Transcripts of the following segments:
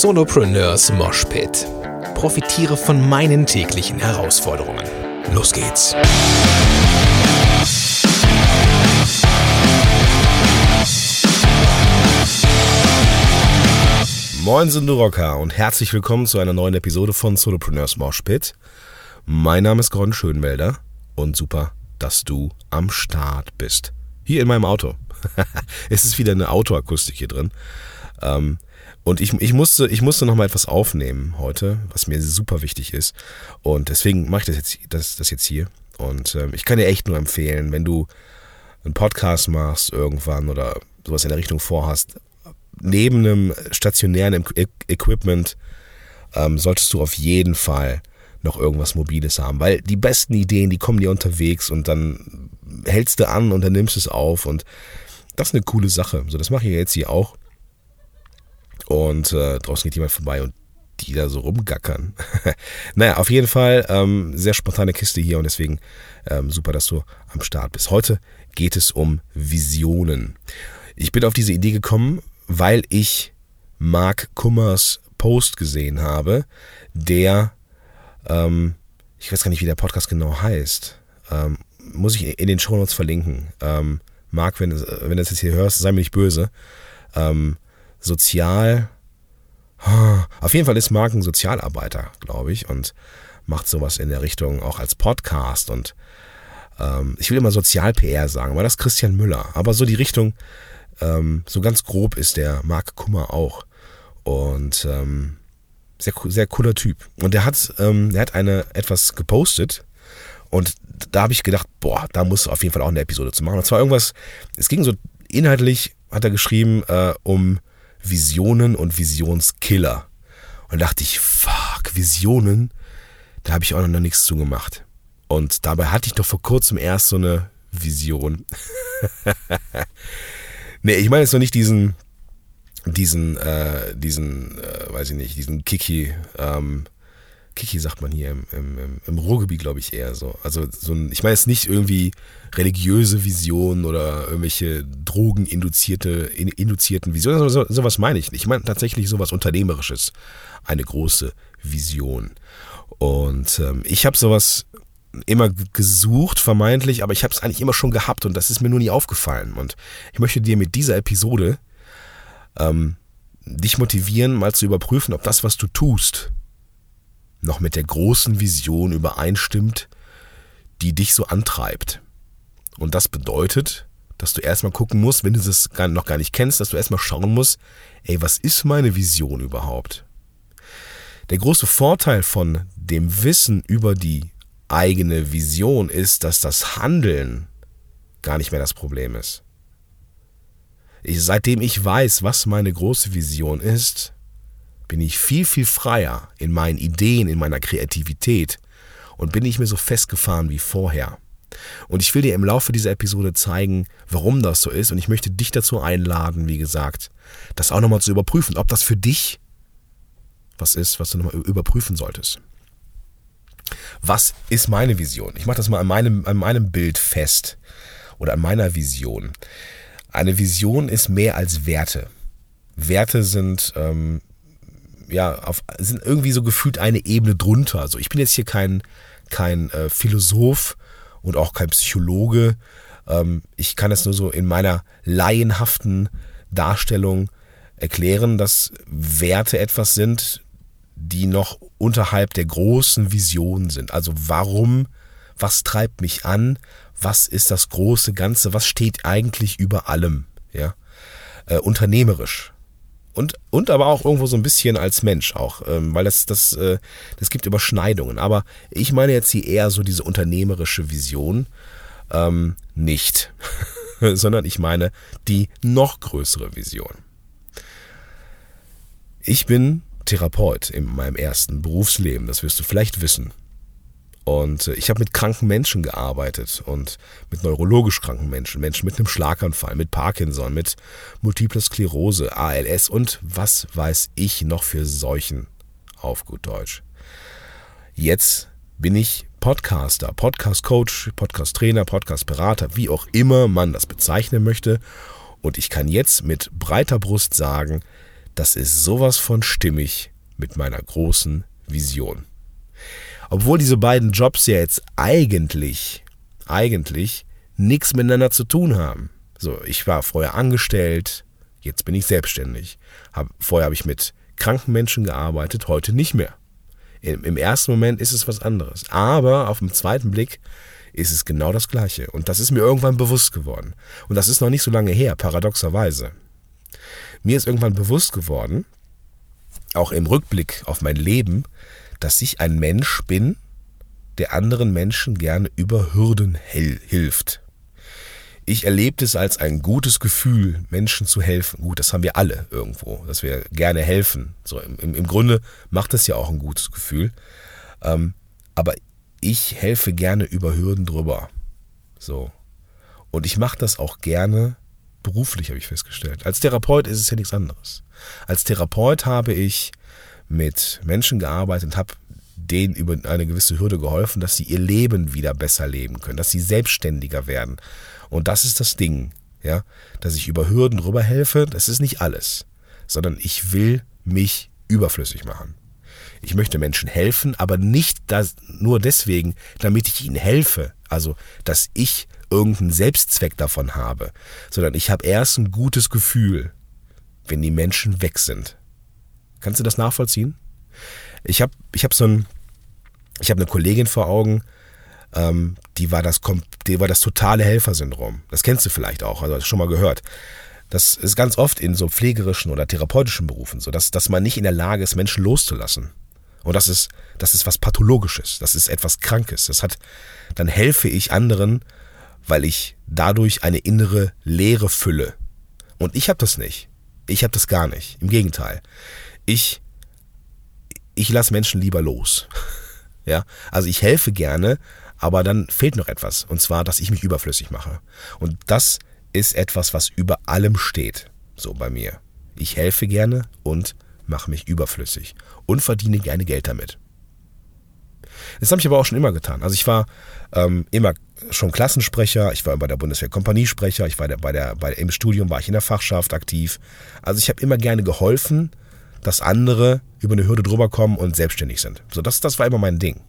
Solopreneurs Moshpit. Profitiere von meinen täglichen Herausforderungen. Los geht's! Moin sind du Rocker und herzlich willkommen zu einer neuen Episode von Solopreneurs Moshpit. Mein Name ist Gordon Schönwelder und super, dass du am Start bist. Hier in meinem Auto. es ist wieder eine Autoakustik hier drin. Ähm, und ich, ich musste, ich musste noch etwas aufnehmen heute, was mir super wichtig ist. Und deswegen mache ich das jetzt, das, das jetzt hier. Und ähm, ich kann dir echt nur empfehlen, wenn du einen Podcast machst irgendwann oder sowas in der Richtung vorhast, neben einem stationären Equipment ähm, solltest du auf jeden Fall noch irgendwas Mobiles haben. Weil die besten Ideen, die kommen dir unterwegs und dann hältst du an und dann nimmst du es auf und das ist eine coole Sache. So, das mache ich jetzt hier auch. Und äh, draußen geht jemand vorbei und die da so rumgackern. naja, auf jeden Fall ähm, sehr spontane Kiste hier und deswegen ähm, super, dass du am Start bist. Heute geht es um Visionen. Ich bin auf diese Idee gekommen, weil ich Mark Kummers Post gesehen habe, der, ähm, ich weiß gar nicht, wie der Podcast genau heißt, ähm, muss ich in den Shownotes verlinken. Ähm, Marc, wenn, wenn du das jetzt hier hörst, sei mir nicht böse. Ähm, sozial. Auf jeden Fall ist Marc ein Sozialarbeiter, glaube ich, und macht sowas in der Richtung auch als Podcast. Und ähm, ich will immer Sozial-PR sagen, aber das ist Christian Müller. Aber so die Richtung, ähm, so ganz grob ist der Marc Kummer auch. Und ähm, sehr, sehr cooler Typ. Und der hat, ähm, der hat eine etwas gepostet. Und da habe ich gedacht, boah, da muss auf jeden Fall auch eine Episode zu machen. Und zwar irgendwas, es ging so inhaltlich, hat er geschrieben, äh, um Visionen und Visionskiller. Und dachte ich, fuck, Visionen, da habe ich auch noch nichts zu gemacht. Und dabei hatte ich doch vor kurzem erst so eine Vision. nee, ich meine jetzt noch nicht diesen, diesen, äh, diesen, äh, weiß ich nicht, diesen Kiki, ähm, Kiki sagt man hier im, im, im Ruhrgebiet, glaube ich, eher so. Also so ein, ich meine jetzt nicht irgendwie religiöse Visionen oder irgendwelche drogeninduzierte, induzierten Visionen, so, sowas meine ich nicht. Ich meine tatsächlich sowas Unternehmerisches. Eine große Vision. Und ähm, ich habe sowas immer gesucht, vermeintlich, aber ich habe es eigentlich immer schon gehabt und das ist mir nur nie aufgefallen. Und ich möchte dir mit dieser Episode ähm, dich motivieren, mal zu überprüfen, ob das, was du tust, noch mit der großen Vision übereinstimmt, die dich so antreibt. Und das bedeutet, dass du erstmal gucken musst, wenn du das noch gar nicht kennst, dass du erstmal schauen musst, ey, was ist meine Vision überhaupt? Der große Vorteil von dem Wissen über die eigene Vision ist, dass das Handeln gar nicht mehr das Problem ist. Ich, seitdem ich weiß, was meine große Vision ist, bin ich viel, viel freier in meinen Ideen, in meiner Kreativität und bin nicht mehr so festgefahren wie vorher. Und ich will dir im Laufe dieser Episode zeigen, warum das so ist und ich möchte dich dazu einladen, wie gesagt, das auch nochmal zu überprüfen, ob das für dich was ist, was du nochmal überprüfen solltest. Was ist meine Vision? Ich mache das mal an meinem, an meinem Bild fest oder an meiner Vision. Eine Vision ist mehr als Werte. Werte sind ähm, ja, auf, sind irgendwie so gefühlt eine Ebene drunter. Also ich bin jetzt hier kein, kein äh, Philosoph und auch kein Psychologe. Ähm, ich kann es nur so in meiner laienhaften Darstellung erklären, dass Werte etwas sind, die noch unterhalb der großen Vision sind. Also warum, was treibt mich an, was ist das große Ganze, was steht eigentlich über allem, ja, äh, unternehmerisch und, und aber auch irgendwo so ein bisschen als Mensch auch, ähm, weil das, das, äh, das gibt Überschneidungen. Aber ich meine jetzt hier eher so diese unternehmerische Vision ähm, nicht, sondern ich meine die noch größere Vision. Ich bin Therapeut in meinem ersten Berufsleben, das wirst du vielleicht wissen. Und äh, ich habe mit kranken Menschen gearbeitet und mit neurologisch kranken Menschen, Menschen mit einem Schlaganfall, mit Parkinson, mit Multiple Sklerose, ALS und was weiß ich noch für Seuchen auf gut Deutsch. Jetzt bin ich Podcaster, Podcast-Coach, Podcast-Trainer, Podcast-Berater, wie auch immer man das bezeichnen möchte. Und ich kann jetzt mit breiter Brust sagen, das ist sowas von stimmig mit meiner großen Vision. Obwohl diese beiden Jobs ja jetzt eigentlich, eigentlich nichts miteinander zu tun haben. So, ich war vorher angestellt, jetzt bin ich selbstständig. Hab, vorher habe ich mit kranken Menschen gearbeitet, heute nicht mehr. Im, Im ersten Moment ist es was anderes. Aber auf den zweiten Blick ist es genau das Gleiche. Und das ist mir irgendwann bewusst geworden. Und das ist noch nicht so lange her, paradoxerweise. Mir ist irgendwann bewusst geworden, auch im Rückblick auf mein Leben, dass ich ein Mensch bin, der anderen Menschen gerne über Hürden hilft. Ich erlebe es als ein gutes Gefühl, Menschen zu helfen. Gut, das haben wir alle irgendwo, dass wir gerne helfen. So im, im Grunde macht das ja auch ein gutes Gefühl. Ähm, aber ich helfe gerne über Hürden drüber. So. Und ich mache das auch gerne beruflich, habe ich festgestellt. Als Therapeut ist es ja nichts anderes. Als Therapeut habe ich mit Menschen gearbeitet und habe denen über eine gewisse Hürde geholfen, dass sie ihr Leben wieder besser leben können, dass sie selbstständiger werden. Und das ist das Ding, ja, dass ich über Hürden drüber helfe, das ist nicht alles, sondern ich will mich überflüssig machen. Ich möchte Menschen helfen, aber nicht das, nur deswegen, damit ich ihnen helfe, also dass ich irgendeinen Selbstzweck davon habe, sondern ich habe erst ein gutes Gefühl, wenn die Menschen weg sind. Kannst du das nachvollziehen? Ich habe ich hab so ein, ich habe eine Kollegin vor Augen, ähm, die war das, die war das totale Helfersyndrom. Das kennst du vielleicht auch, also hast du schon mal gehört. Das ist ganz oft in so pflegerischen oder therapeutischen Berufen so, dass, dass man nicht in der Lage ist, Menschen loszulassen. Und das ist, das ist was Pathologisches, das ist etwas Krankes. Das hat, dann helfe ich anderen, weil ich dadurch eine innere Leere fülle. Und ich habe das nicht. Ich habe das gar nicht. Im Gegenteil. Ich, ich lasse Menschen lieber los. ja, also ich helfe gerne, aber dann fehlt noch etwas. Und zwar, dass ich mich überflüssig mache. Und das ist etwas, was über allem steht. So bei mir. Ich helfe gerne und mache mich überflüssig und verdiene gerne Geld damit. Das habe ich aber auch schon immer getan. Also ich war ähm, immer schon Klassensprecher, ich war bei der Bundeswehr Kompaniesprecher, ich war der, bei der, bei, im Studium war ich in der Fachschaft aktiv. Also ich habe immer gerne geholfen, dass andere über eine Hürde drüber kommen und selbstständig sind. So, das, das war immer mein Ding.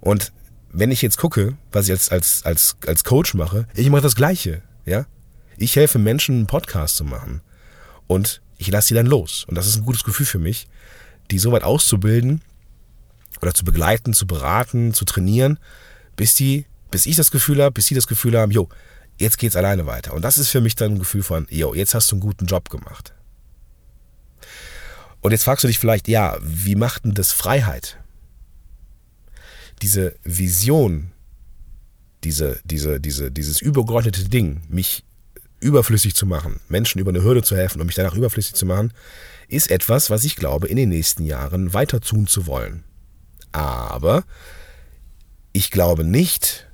Und wenn ich jetzt gucke, was ich als, als, als, als Coach mache, ich mache das Gleiche. Ja? Ich helfe Menschen, einen Podcast zu machen. Und ich lasse sie dann los. Und das ist ein gutes Gefühl für mich, die so weit auszubilden oder zu begleiten, zu beraten, zu trainieren, bis die, bis ich das Gefühl habe, bis sie das Gefühl haben, jo, jetzt geht's alleine weiter. Und das ist für mich dann ein Gefühl von, jo, jetzt hast du einen guten Job gemacht. Und jetzt fragst du dich vielleicht, ja, wie macht denn das Freiheit? Diese Vision, diese, diese, diese, dieses übergeordnete Ding, mich überflüssig zu machen, Menschen über eine Hürde zu helfen und mich danach überflüssig zu machen, ist etwas, was ich glaube, in den nächsten Jahren weiter tun zu wollen. Aber ich glaube nicht,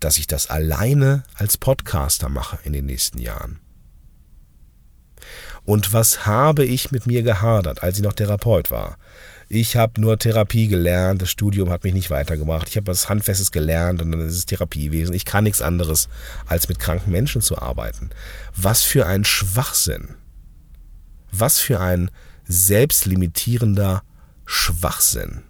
dass ich das alleine als Podcaster mache in den nächsten Jahren. Und was habe ich mit mir gehadert, als ich noch Therapeut war? Ich habe nur Therapie gelernt, das Studium hat mich nicht weitergebracht. Ich habe was Handfestes gelernt und dann ist es Therapiewesen. Ich kann nichts anderes, als mit kranken Menschen zu arbeiten. Was für ein Schwachsinn. Was für ein selbstlimitierender Schwachsinn.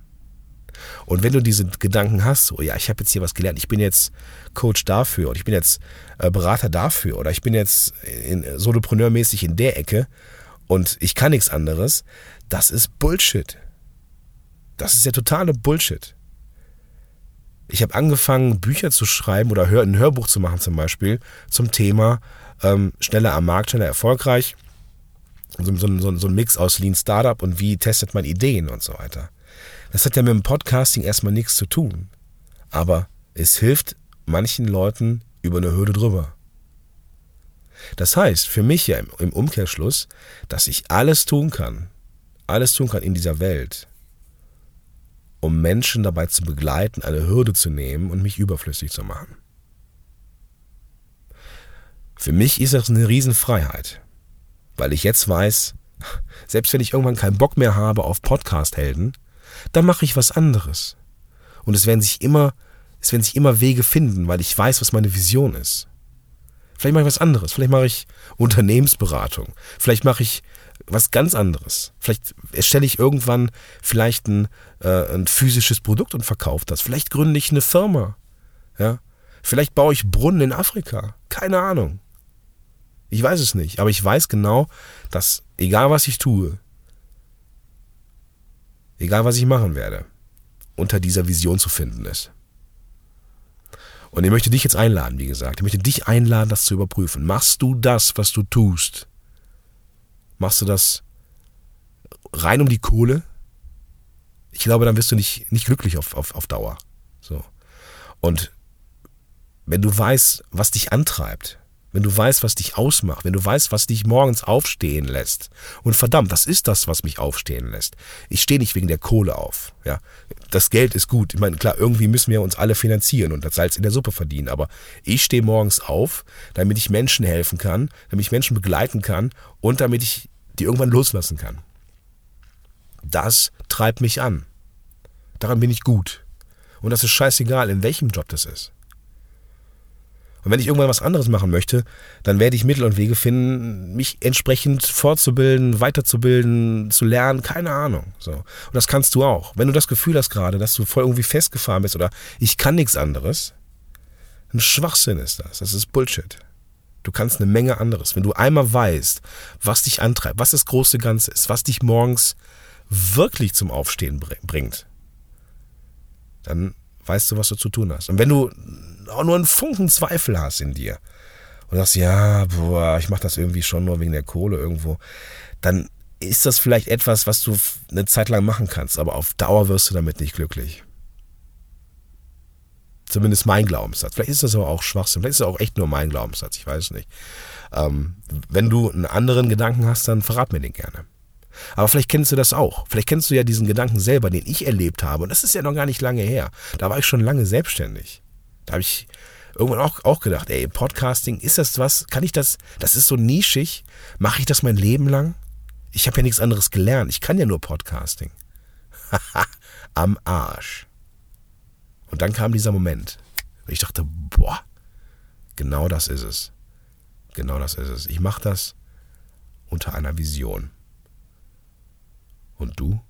Und wenn du diese Gedanken hast, oh ja, ich habe jetzt hier was gelernt, ich bin jetzt Coach dafür oder ich bin jetzt äh, Berater dafür oder ich bin jetzt in, Solopreneurmäßig in der Ecke und ich kann nichts anderes, das ist Bullshit. Das ist ja totale Bullshit. Ich habe angefangen, Bücher zu schreiben oder ein Hörbuch zu machen zum Beispiel zum Thema ähm, schneller am Markt, schneller erfolgreich. So, so, so, so ein Mix aus Lean Startup und wie testet man Ideen und so weiter. Das hat ja mit dem Podcasting erstmal nichts zu tun. Aber es hilft manchen Leuten über eine Hürde drüber. Das heißt für mich ja im Umkehrschluss, dass ich alles tun kann, alles tun kann in dieser Welt, um Menschen dabei zu begleiten, eine Hürde zu nehmen und mich überflüssig zu machen. Für mich ist das eine Riesenfreiheit, weil ich jetzt weiß, selbst wenn ich irgendwann keinen Bock mehr habe auf Podcast-Helden, dann mache ich was anderes. Und es werden sich immer, es werden sich immer Wege finden, weil ich weiß, was meine Vision ist. Vielleicht mache ich was anderes. Vielleicht mache ich Unternehmensberatung. Vielleicht mache ich was ganz anderes. Vielleicht erstelle ich irgendwann vielleicht ein, äh, ein physisches Produkt und verkaufe das. Vielleicht gründe ich eine Firma. Ja? Vielleicht baue ich Brunnen in Afrika. Keine Ahnung. Ich weiß es nicht. Aber ich weiß genau, dass egal was ich tue, egal was ich machen werde, unter dieser Vision zu finden ist. Und ich möchte dich jetzt einladen, wie gesagt. Ich möchte dich einladen, das zu überprüfen. Machst du das, was du tust? Machst du das rein um die Kohle? Ich glaube, dann wirst du nicht, nicht glücklich auf, auf, auf Dauer. So. Und wenn du weißt, was dich antreibt, wenn du weißt, was dich ausmacht, wenn du weißt, was dich morgens aufstehen lässt. Und verdammt, das ist das, was mich aufstehen lässt. Ich stehe nicht wegen der Kohle auf. Ja, das Geld ist gut. Ich meine, klar, irgendwie müssen wir uns alle finanzieren und das Salz in der Suppe verdienen. Aber ich stehe morgens auf, damit ich Menschen helfen kann, damit ich Menschen begleiten kann und damit ich die irgendwann loslassen kann. Das treibt mich an. Daran bin ich gut. Und das ist scheißegal, in welchem Job das ist. Und wenn ich irgendwann was anderes machen möchte, dann werde ich Mittel und Wege finden, mich entsprechend fortzubilden, weiterzubilden, zu lernen, keine Ahnung. So. Und das kannst du auch. Wenn du das Gefühl hast gerade, dass du voll irgendwie festgefahren bist oder ich kann nichts anderes, ein Schwachsinn ist das. Das ist Bullshit. Du kannst eine Menge anderes. Wenn du einmal weißt, was dich antreibt, was das große Ganze ist, was dich morgens wirklich zum Aufstehen bringt, dann weißt du, was du zu tun hast. Und wenn du auch nur einen Funken Zweifel hast in dir und sagst, ja, boah, ich mache das irgendwie schon nur wegen der Kohle irgendwo, dann ist das vielleicht etwas, was du eine Zeit lang machen kannst, aber auf Dauer wirst du damit nicht glücklich. Zumindest mein Glaubenssatz. Vielleicht ist das aber auch Schwachsinn. Vielleicht ist es auch echt nur mein Glaubenssatz. Ich weiß nicht. Ähm, wenn du einen anderen Gedanken hast, dann verrat mir den gerne. Aber vielleicht kennst du das auch. Vielleicht kennst du ja diesen Gedanken selber, den ich erlebt habe. Und das ist ja noch gar nicht lange her. Da war ich schon lange selbstständig. Da habe ich irgendwann auch, auch gedacht, ey, Podcasting, ist das was? Kann ich das? Das ist so nischig. Mache ich das mein Leben lang? Ich habe ja nichts anderes gelernt. Ich kann ja nur Podcasting. Am Arsch. Und dann kam dieser Moment. Und ich dachte, boah, genau das ist es. Genau das ist es. Ich mache das unter einer Vision. Und du?